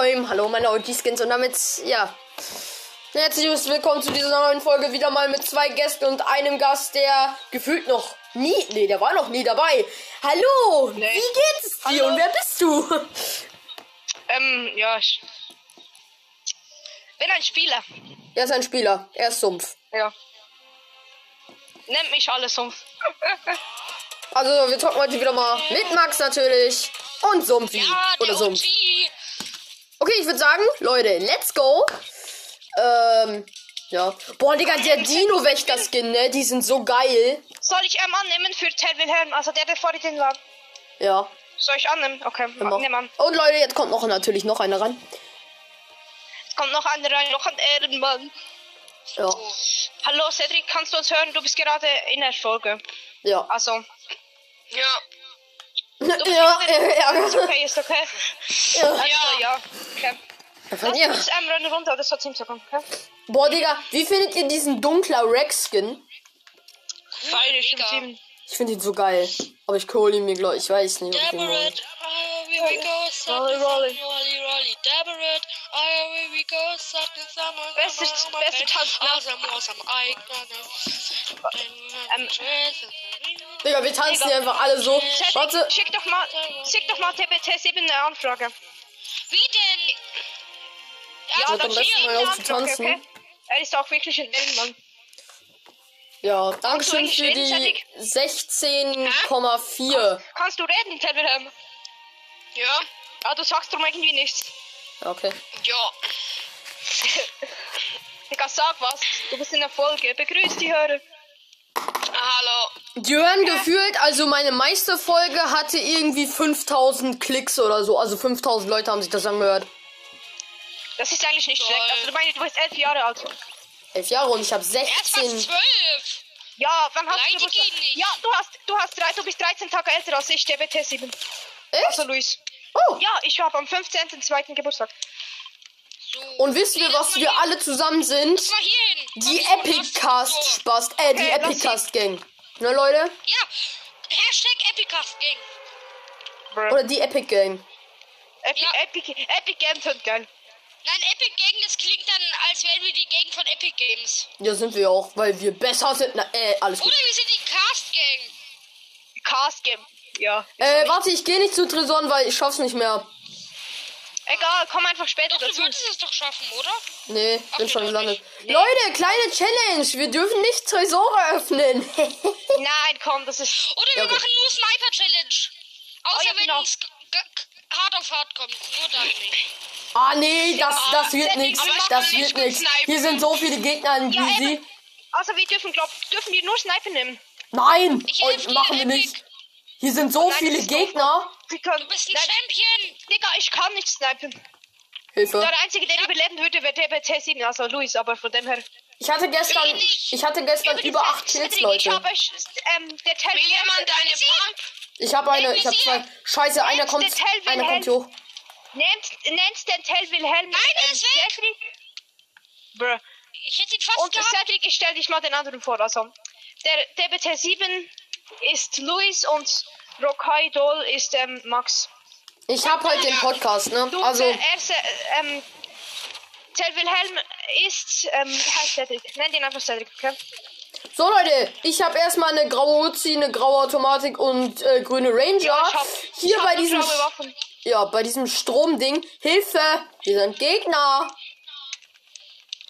Anacoim, hallo meine OG-Skins und damit, ja. Herzlich willkommen zu dieser neuen Folge. Wieder mal mit zwei Gästen und einem Gast, der gefühlt noch nie, nee, der war noch nie dabei. Hallo, Nee. wie geht's dir Hallo. und wer bist du? Ähm, ja, ich bin ein Spieler. Er ist ein Spieler, er ist Sumpf. Ja. Nennt mich alles um. Also, wir zocken heute wieder mal mit Max natürlich und Sumpfi. Ja, oder der Sumpf. OG. Okay, ich würde sagen, Leute, let's go. Ähm, ja. Boah, Digga, der Dino-Wächter-Skin, ne? Die sind so geil. Soll ich ähm, annehmen für Ted Wilhelm? Also der, der vor dir war. Ja. Soll ich annehmen? Okay, Immer. nimm an. Und Leute, jetzt kommt noch natürlich noch einer ran. Es kommt noch einer rein, noch ein Ehrenmann. Ja. Hallo Cedric, kannst du uns hören? Du bist gerade in der Folge. Ja. Also, Ja. Ja, ja, ist ja. okay, ist okay. ja. Also, ja. Okay. Lass ja. uns ähm, rennen runter, das hat ziemlich okay? Boah, Digga, wie findet ihr diesen dunkler Rex-Skin? Beide mega. Team. Ich finde ihn so geil. Aber ich hole ihn mir gleich. Ich weiß nicht, ich. Deborah, ah, here we go, Rolly, rolly. rolly, rolly. Deborah, ah, here we go, Sutton, summer, Beste- summer, beste Tanz? Awesome, awesome, I Ähm, Digga, wir tanzen Digga. hier einfach alle so. Cedric, Warte. Schick doch mal, schick doch mal TBT7 eine Anfrage. Wie denn? Ja, Wird dann schick mal auf zu Anfrage, tanzen. okay? Er ist auch wirklich ein Ehrenmann. Ja, Dankeschön eigentlich für reden, die Cedric? 16,4. Kannst du reden, Ted Wilhelm? Ja, Ja, du sagst drum irgendwie nichts. Okay. ja. Digga, sag was. Du bist in der Folge. Begrüß die Hörer. Hallo. Die hören gefühlt, also meine Meisterfolge hatte irgendwie 5000 Klicks oder so. Also 5000 Leute haben sich das angehört. Das ist eigentlich nicht Lol. schlecht. Also, du meinst, du bist elf Jahre alt. Elf Jahre und ich habe Er ist fast 16. zwölf. Ja, wann hast du Beleidig Geburtstag? nicht. Ja, du hast, du hast drei, du bist 13 Tage älter als ich, TBT7. Echt? Also, Luis. Oh. Ja, ich habe am 15.02. Geburtstag. So. Und wisst ihr, Geh das was wir alle zusammen sind? Die Epic Cast so. Spaß. Äh, die Okay, Epic Cast Gang. Ne, Leute? Ja. Hashtag Epicast Gang. Oder die Epic Gang. Epic, Ja. Epic, Epic Games sind geil. Nein, Epic Gang, das klingt dann, als wären wir die Gang von Epic Games. Ja, sind wir auch, weil wir besser sind. Na, äh, alles gut. Oder wir sind die Cast Gang. Cast Game. Ja. Äh, warte, ich gehe nicht zu Tresoren, weil ich schaff's nicht mehr. Egal, komm einfach später Doch, du dazu. würdest es doch schaffen, oder? Nee, bin Okay, schon gelandet. Nee. Leute, kleine Challenge. Wir dürfen nicht Tresore öffnen. Nein, komm, das ist. Oder Ja, wir okay. machen nur Sniper Challenge. Außer Oh ja, wenn genau. es hart auf hart kommt. Nur dann nicht. ah, nee, das, das wird nichts. Das wird nichts. Hier sind so viele Gegner in Ja, Easy. eben. Also, wir dürfen, glaub, dürfen wir nur Sniper nehmen. Nein, dir, machen wir nicht. Hier sind so Nein, viele. Gegner. Wir können. Du bist ein Nein, Champion. Digga, ich kann nicht snipen. Hilfe. Der einzige, der überleben würde, wäre TBT7, also Luis, aber von dem her. Ich hatte gestern, Ich ich hatte gestern über 8 Kills, Cedric, Ich Leute. habe, ähm, der Tel Will jemand deine Pump? Ich habe eine, ich habe zwei. Scheiße, einer Nehmt kommt, den Tell einer kommt hoch. Nennt, nennt den Tel Wilhelm. Nein, der ist weg. Cedric. Bruh. Ich hätte ihn fast Und gehabt. Cedric, ich stell dich mal den anderen vor. Also, der TBT7 ist Luis und Rokai Dol ist ähm, Max. Ich habe heute den Podcast, ne? Du, Also, der erste, ähm, Tel Wilhelm ist, ähm, heißt Cedric. Nennt ihn einfach Cedric, okay? so Leute, ich habe erstmal eine graue Uzi, eine graue Automatik und äh, grüne Ranger. ich hab, Hier bei diesem, ja, bei diesem Stromding. Hilfe, hier sind Gegner.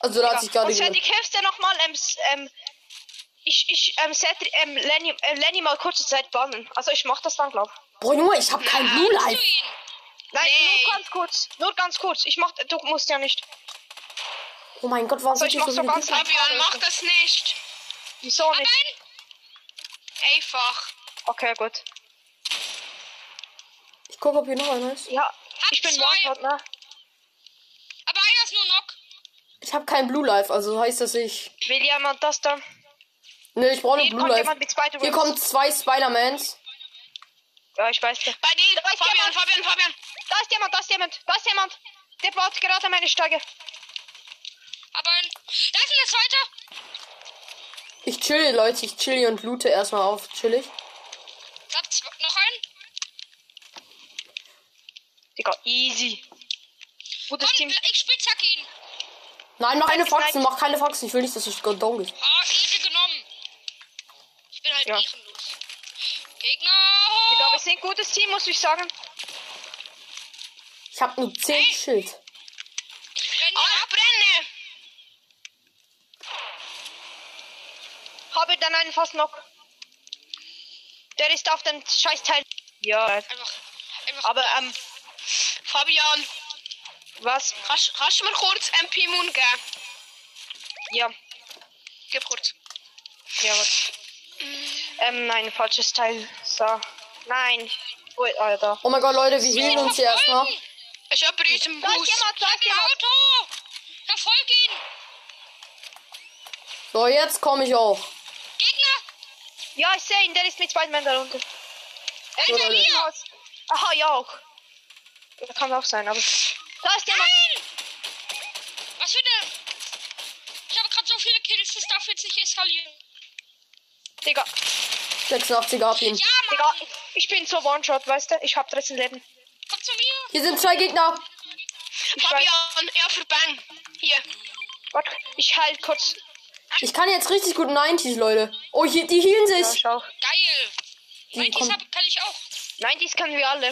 Also da hat sich gerade Und. Cedric, hilfst du nochmal, ähm, ähm, ich, ich, ähm, Cedric, ähm, Lenny, äh, Lenny mal kurze Zeit bannen. Also ich mach das dann, glaub. Junge, ich habe kein Blue Life. ihn? Nein, Nee. nur ganz kurz. Nur ganz kurz. Ich mach, du musst ja nicht. Oh mein Gott, warum Also ich mach so ganz? Fabian, mach das nicht. Wieso nicht? Nein. Einfach. Okay, gut. Ich gucke, ob hier noch einer ist. Ja, ich bin. One-Shot, ne? Aber einer ist nur Knock. Ich habe kein Blue Life, also heißt das ich. Will jemand das da? Ne, ich brauche eine Hier Blue kommt Life. jemand mit Spider Hier kommen zwei Spider-Mans. Ja, ich weiß. Bei denen. Da ist Fabian, jemand. Fabian, Fabian. Da ist jemand, da ist jemand, da ist jemand. Der baut gerade meine Steige. Aber ein. Da ist ein zweiter. Ich chill, Leute, ich chill und loote erstmal auf. Chillig. Ich hab noch einen. Digga, easy. Gutes Komm, Team. ich spitzhack ihn. Nein, mach keine Snipe. Faxen, mach keine Faxen. Ich will nicht, dass es Gondon gibt. Ah, Ehre genommen. Ich bin halt Ja. ehrenlos. Gegner. Digga, wir sind ein gutes Team, muss ich sagen. Ich hab nur 10 Schild. Ich brenne Ah, ab. brenne! Habe dann einen fast noch. Der ist auf dem Scheißteil. Ja. Einfach, einfach. Aber, ähm, Fabian, was? kannst, kannst du mir kurz MP Moon geben? Ja, Gib kurz. ja, was? Ähm, nein, falsches Teil. So. Nein. Oh, ah, da. Oh mein Gott, Leute, wir healen uns hier erstmal. In unserem Da ist Haus? jemand, da ist Ein jemand. Auto. Verfolg ihn. So, jetzt komme ich auch. Gegner. Ja, ich sehe ihn, der ist mit Spider-Man da unten. Er So, ist Leute. Haus. Aha, ja auch. Ja, kann auch sein, aber. Da ist jemand. Nein. Was für eine. Ich habe gerade so viele Kills, das darf jetzt nicht eskalieren. Digga, 86 ab ihn. Ja, Mann. Digga, ich bin so One-Shot, weißt du? Ich hab 13 Leben. Komm zu mir. Hier sind zwei Gegner. Ich. Fabian, er verbang. Hier. Warte, ich halt kurz. Ich kann jetzt richtig gut 90s, Leute. Oh, hier, die healen Ja, sich. schau. Geil. Die Nein, dies kommen- hab, kann ich auch. Nein, dies können wir alle.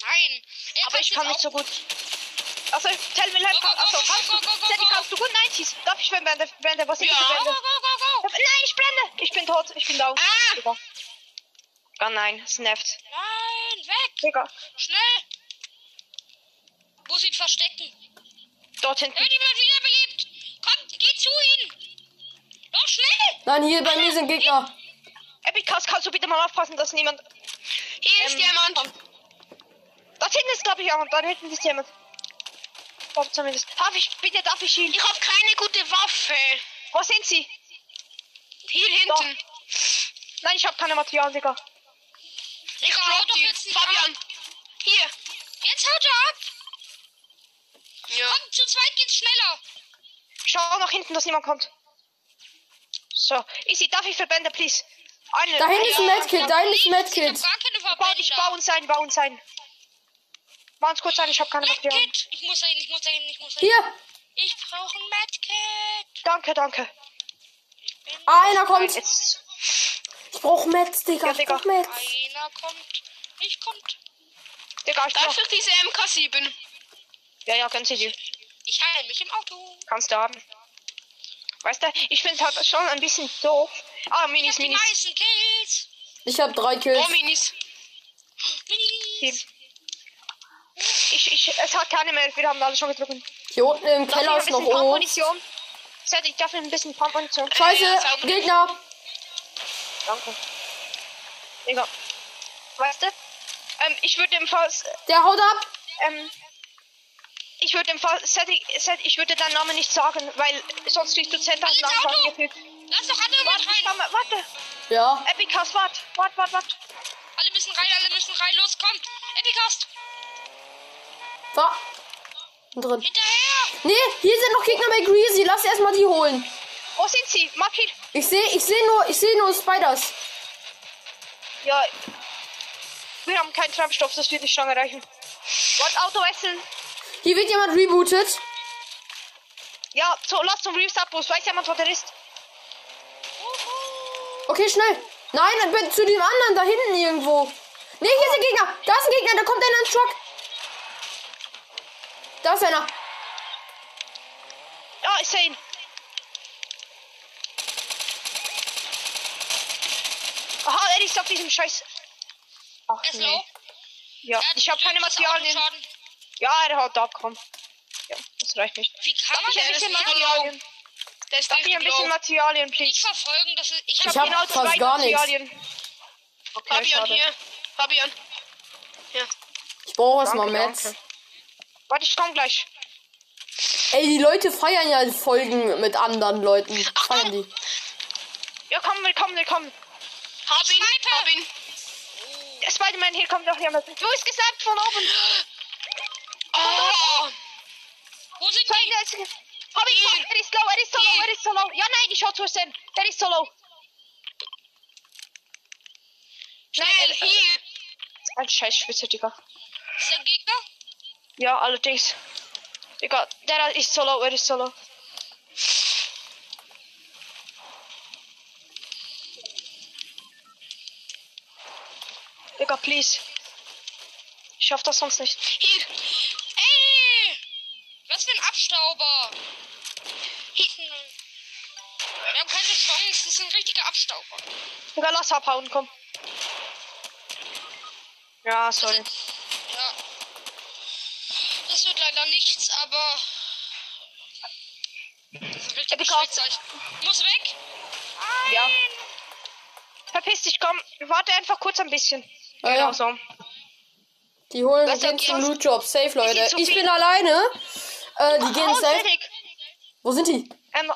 Nein. Er Aber ich kann nicht so gut. Also, tell mir. Also, go, go, kannst du. Teddy, kannst gut 90s? Darf ich, wenn Brände, Brände, was ist Ja. die Go, Brände? go, go, go. Nein, ich bin tot, ich bin down. Ah! Digga. Oh nein, es nervt. Nein, weg. Digga, Schnell. Muss ihn verstecken. dort hinten. Er wird wiederbelebt. Komm, geh zu ihm. Doch schnell. Nein, hier bei mir sind Gegner. Epicast, kannst du bitte mal aufpassen, dass niemand. Hier ist Ähm, jemand. Dort hinten ist, glaube ich, jemand. Da hinten ist jemand. Dort zumindest. Darf ich, bitte, darf ich ihn? Ich habe keine gute Waffe. Wo sind sie? Hier hinten. Nein, ich habe keine Materialien, Digga. Ich Hau doch jetzt nicht Fabian. Hier. Jetzt haut er ab. Ja. Komm, zu zweit geht's schneller. Schau nach hinten, dass niemand kommt. So, easy, darf ich Verbände, please? Eine. Da hinten ist ein Medkit, da hinten ist ein Ich hab Medkit. gar keine Bau, Verbände. ich baue uns ein, bau uns ein. Bau uns kurz ein, ich habe keine Materialien. Medkit. Ich muss dahin, ich muss dahin, ich muss dahin. Hier. Ich brauche ein Medkit. Danke, danke. Ah, einer kommt. Jetzt. Ich brauch Mets, Digga. Ja, Ich Digga. brauch Mets. Einer kommt. Ich kommt. Digga, ich Darf brauch. ich diese MK7? Ja, ja, können Sie dir. Ich heile mich im Auto. Kannst du haben. Weißt du, ich finde halt schon ein bisschen doof. Ah, Ich Minis, hab die Minis. meisten Kills. Ich hab drei Kills. Oh, Minis. Minis. Ich, ich, es hat keine mehr, wir haben alle schon gedrückt. Hier unten im ich Keller ist noch bisschen Seth, ich darf ein bisschen Pumpmunition. Scheiße, Ja, sauber. Gegner. Danke. Digga. Weißt du? Ähm, ich würde im Fall, Der haut ab. ähm, ich würde im Fall, Seth, ich- Seth, ich würde deinen Namen nicht sagen, weil sonst kriegst du 10.000 Ins Auto. Anfragen gefügt. Lass doch andere Warte, rein. komm warte. Ja. Epicast, warte, warte, warte, warte. Alle müssen rein, alle müssen rein. Los, komm. Epicast. War. Drin. Hinterher. Nee, hier sind noch Gegner bei Greasy. Lass erstmal die holen. Wo sind sie? Markier. Ich sehe ich seh nur, ich sehe nur Spiders. Ja. Wir haben keinen Treibstoff, das wird nicht lange reichen. Warte, Auto wechseln. Hier wird jemand rebootet. Ja, so, lass zum Restart-Bus. Weiß jemand, wo der ist? Okay, schnell. Nein, zu dem anderen da hinten irgendwo. Nee, hier ist ein Gegner. Da ist ein Gegner, da kommt einer ins Truck. Da ist einer. Ja, ich sehe ihn. Aha, er ist auf diesem Scheiß. Ach, Er ist nee. low. Ja, ich habe keine Materialien. Ja, er hat abgekommen. Ja, das reicht nicht. Wie kann Darf man ich ein denn bisschen nicht Materialien? Der ist Darf ich ein bisschen. Materialien, nicht please? verfolgen? Das ist, ich Ich hab, hab genau zwei. Materialien. Okay, Fabian, hier. Fabian. Ja. Ich brauche erstmal Mets. danke. Warte, ich komm gleich. Ey, die Leute feiern ja Folgen mit anderen Leuten. Feiern die. Ja, komm, willkommen, willkommen. Hab ihn, hab ihn. Der Spider-Man, hier kommt noch jemand. Du ist gesagt von oben. Oh. wo sind die? Hab ich Hier. Er ist low, er ist so low, er ist so low. Ja, nein, ich schau zu sehen. Der ist so low. Schnell, äh, hier. Ein Scheiß Schwitzer, Digga. Ist der Gegner? Ja, allerdings. Egal, der ist solo, er ist solo. Digga, please. Ich schaff das sonst nicht. Hier. Ey! Was für ein Abstauber! Hinten. Wir haben keine Chance, das ist ein richtiger Abstauber. Digga, lass abhauen, komm. Ja, sorry. Ja. Das wird leider nichts, aber. Das Out. Schweizer. Ich muss weg! Ja. Verpiss dich, komm. Warte einfach kurz ein bisschen. Ah, genau ja. so. Die holen Was gehen habt zum? Loot Job. Safe, Leute. Ich viel- bin alleine. Äh, die gehen Oh, safe. fertig. Wo sind die? Ähm,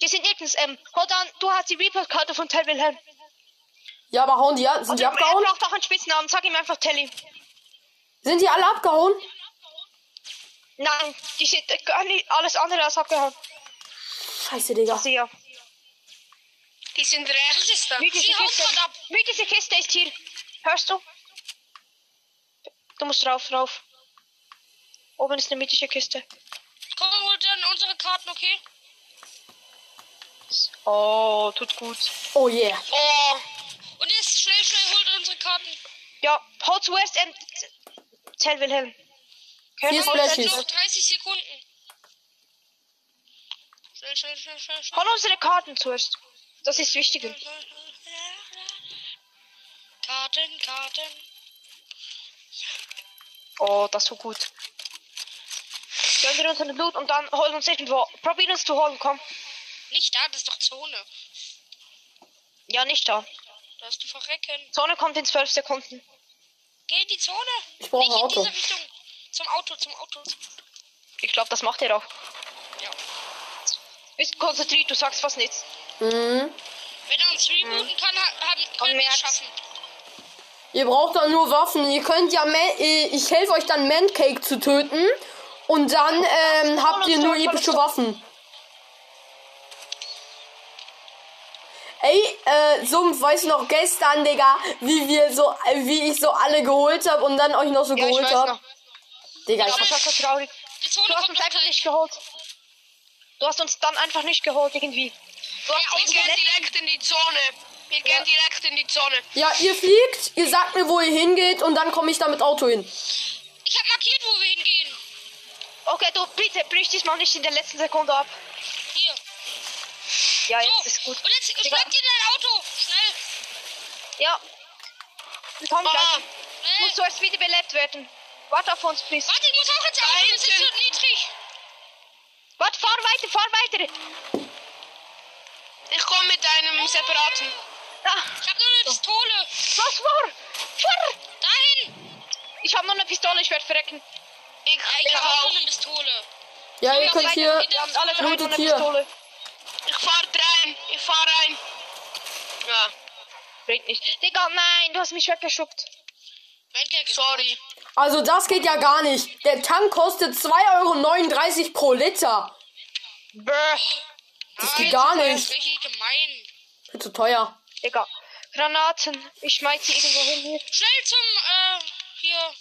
die sind nirgends, ähm, hold on, du hast die Report-Karte von Tell Wilhelm. Ja, aber hauen die ab? Sind Und die er abgehauen? braucht auch einen Spitznamen, sag ihm einfach Telly. Sind die alle abgehauen? Nein, die sind gar nicht alles andere als abgehauen. Scheiße, Digga. Sie ja. Die sind rechts da. Diese Sie haut Kiste, ab. diese Kiste ist hier. Hörst du? Du musst drauf, drauf. Oben ist eine mythische Kiste. Komm, hol dann unsere Karten, okay? Oh, tut gut. Oh yeah. Oh. Und jetzt schnell, schnell holt unsere Karten. Ja, hol zuerst ähm, Tell Wilhelm. Okay, Hier ist hol Flashy. Tell Noch Wilhelm. 30 Sekunden. Schnell, schnell, schnell, schnell, schnell. Hol unsere Karten zuerst. Das ist wichtiger. Karten, Karten. Oh, das war gut. Gehen wir unseren Loot und dann holen uns irgendwo. Probieren uns zu holen, komm. Nicht da, das ist doch Zone. Ja, nicht da. Da hast du verrecken. Sonne kommt in 12 Sekunden. Geh in die Zone. Ich brauche ein Nicht in Auto. Zum Auto, zum Auto. Ich glaube, das macht er auch. Ja. Bist konzentriert, du sagst fast nichts. Mhm. Wenn er uns rebooten kann, ha- haben, können wir es schaffen. Ihr braucht dann nur Waffen. Ihr könnt ja, Ma äh, ich helfe euch dann Mancake zu töten. Und dann ähm, habt ihr nur epische Waffen. Ey, äh, Sumpf, weißt du noch gestern, Digga, wie wir so, äh, wie ich so alle geholt habe und dann euch noch so Ja, geholt hab? noch. Digga, ich Das war so traurig. Du hast uns einfach gleich. nicht geholt. Du hast uns dann einfach nicht geholt, irgendwie. Du hast Wir gehen direkt in die Zone. Wir gehen direkt in die Zone. Ja, ihr fliegt, ihr sagt mir, wo ihr hingeht und dann komme ich da mit Auto hin. Ich habe markiert, wo wir hingehen. Okay, du bitte brich diesmal nicht in der letzten Sekunde ab. Hier. Ja, So. jetzt ist gut. Und jetzt Digga. schlag dir dein Auto. Schnell. Ja. Komm gleich. Ah, Schnell. Muss zuerst wiederbelebt werden. Warte auf uns, please. Warte, ich muss auch ins Auto. Das ist hinten. so niedrig. Warte, fahr weiter, fahr weiter. ich komme mit einem separaten. Da. Ich habe nur eine Pistole. Was war? Fahr. Dahin. Ich habe noch eine Pistole, ich werde verrecken. Ich, Ja, ich ich habe auch nur eine Pistole. Ja, So, ihr könnt hier, Wir haben alle drei eine hier. Pistole. Ich fahr rein. Ich fahr rein. Ja, Bringt nicht. Digga, nein, du hast mich weggeschuckt. Kerl sorry. Also das geht ja gar nicht. Der Tank kostet 2,39 Euro pro Liter. Brr. Das geht gar nicht. Richtig gemein. Viel zu teuer. Digga. Granaten. Ich schmeiß sie irgendwo hin hier. Schnell zum, äh, hier.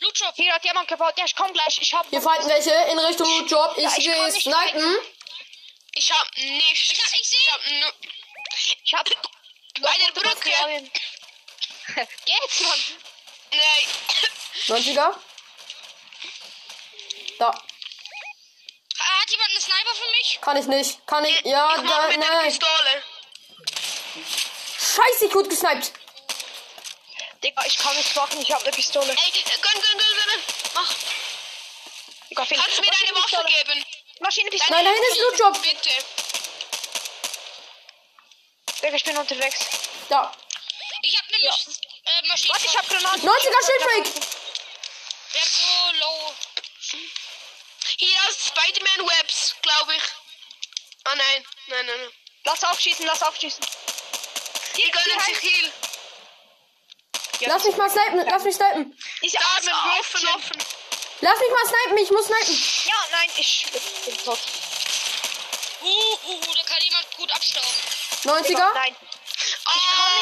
Loot. Hier hat jemand gebaut. Ja, ich komm gleich. Ich hab. Hier fighten welche in Richtung Loot Job. Ich Ja, ich nicht snipen. Ich hab nichts. Ich hab- ich seh. Ich hab nur. Ich hab. Bei der Brücke. Geht's, Mann. Nein. 90er. Da. Hat jemand einen Sniper für mich? Kann ich nicht. Kann ich. Ja, ich da, mit der nein. Pistole. Scheiße, ich wurde gesniped. Digga, ich kann nichts machen. Ich hab eine Pistole. Ey, gönn, gönn, gönn, gönn. Mach. Digga. Kannst du mir deine Waffe geben? Maschinenpistole. Nein, da hinten ist Loot Job. Bitte. Digga, ich bin unterwegs. Da. Ich hab nämlich, äh, Maschinen. Warte, ich hab Granaten. 90er Shipbreak. Der hat so low. Hier hast Spider-Man Webs, glaube ich. Ah nein, nein, nein, nein. Lass aufschießen, lass aufschießen. Die gönnen sich Heal. Ja, Lass mich mal snipen. Lass mich snipen. Diese Da Waffen Würstchen. offen. Lass mich mal snipen. Ich muss snipen. Ja, nein, ich bin tot. Uh, uh, uh, da kann jemand gut abstauben. 90er. Nein.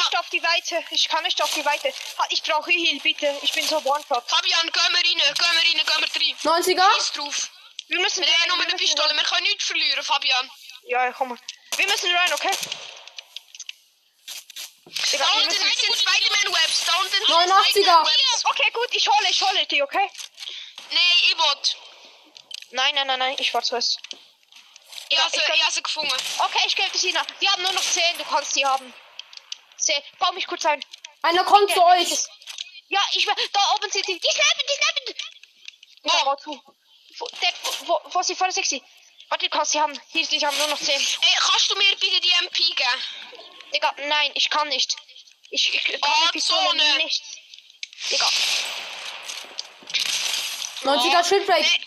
Ich kann nicht auf die Weite. Ich kann nicht auf die Weite. Ich brauche Heal, bitte. Ich bin so one-shot. Fabian, gehen wir rein, gehen wir rein, gehen wir rein. 90er? Scheiß drauf. Wir müssen Wir haben rein, nur wir eine müssen Pistole, rein. wir können nichts verlieren, Fabian. Ja, komm mal. Wir müssen rein, okay? Digga, Da wir unten müssen... sind Spider-Man-Webs, da unten sind 89er. Spider-Man-Webs. Okay, gut, ich hole, ich hole die, okay? Nein, ich will. Nein, nein, nein, nein, ich war zuerst. Ich habe sie, ich habe sie gefunden. Okay, ich gebe sie nach. Wir haben nur noch 10, du kannst die haben. 10. Bau mich kurz ein. Einer kommt zu euch. Ja, ich will. Da oben sind die. Die snappen, die snappen. Ja, Wo? bau zu. Wo, der, wo, wo ist die voll sexy? Warte, kannst sie haben. Hier, die haben nur noch 10. Ey, kannst du mir bitte die MP geben? Digga, nein, ich kann nicht. Ich, ich kann Ah, die Pistole Zone. nicht. Digga, 90er Schildbreak. Nee,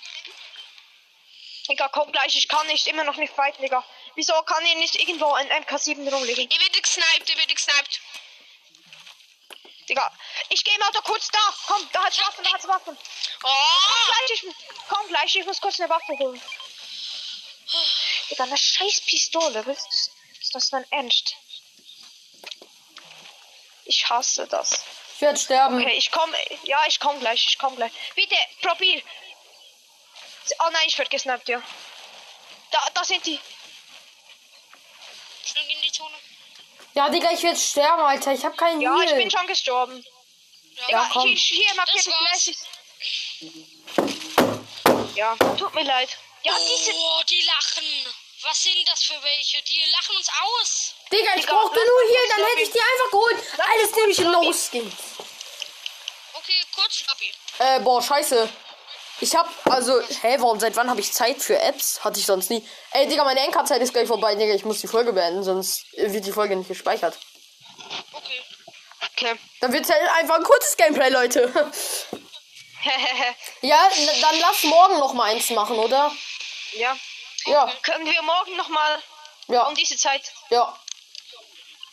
Digga, komm gleich. Ich kann nicht. Immer noch nicht fighten, Digga. Wieso kann hier nicht irgendwo ein MK7 rumliegen? ich werde gesniped, ich werde gesniped. Digga, ich gehe mal da kurz da. Komm, da hat's Waffen, da hat's Waffen. Komm Oh, gleich, ich, komm gleich, ich muss kurz eine Waffe holen. Digga, eine scheiß Pistole, was ist, ist das denn ernst? Ich hasse das. Ich werde sterben. Okay, ich komm, ja, ich komm gleich, ich komm gleich. Bitte, probier. Oh nein, ich werd gesnappt, ja. Da, da sind die. Schnell in die Zone. Ja, Digga, ich werde sterben, Alter. Ich habe keinen Ja, ich Heal. bin schon gestorben. Ja, Digga, komm. ich, ich, hier markiert Das war's. Flash. Ja, tut mir leid. Ja, diese. Oh, die lachen. Was sind das für welche? Die lachen uns aus. Digga, ich Digga, brauchte nur kurz dann hätte ich die einfach geholt. Alles nehme ich in No-Skins. Okay, kurz, Lobby. Äh, boah, scheiße. Ich hab, also, hä, warum, seit wann habe ich Zeit für Apps? Hatte ich sonst nie. Ey, Digga, meine Enkerzeit ist gleich vorbei, Digga. Ich muss die Folge beenden, sonst wird die Folge nicht gespeichert. Okay. Okay. Dann wird's halt einfach ein kurzes Gameplay, Leute. ja, dann lass morgen noch mal eins machen, oder? ja. Ja, Können wir morgen nochmal ja, um diese Zeit? ja.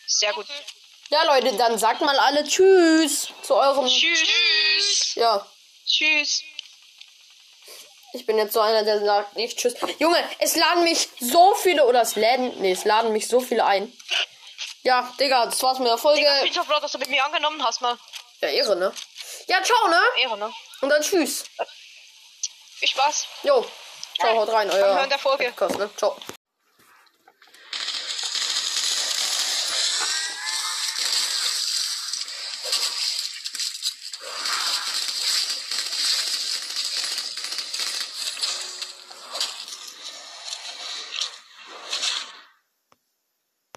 Sehr gut. Ja, Leute, dann sagt mal alle Tschüss zu eurem. Tschüss. tschüss. Ja, Tschüss. Ich bin jetzt so einer, der sagt nicht Tschüss. Junge, es laden mich so viele, oder es laden, nee, es laden mich so viele ein. Ja, Digga, das war's mit der Folge. Digga, ich bin so froh, dass du mit mir angenommen hast, mal. Ja, Ehre, ne? Ja, ciao, ne? Ehre, ne? Und dann tschüss. Viel Spaß. Jo. Ciao, haut rein, euer. Hören der Folge. Podcast, ne? Ciao.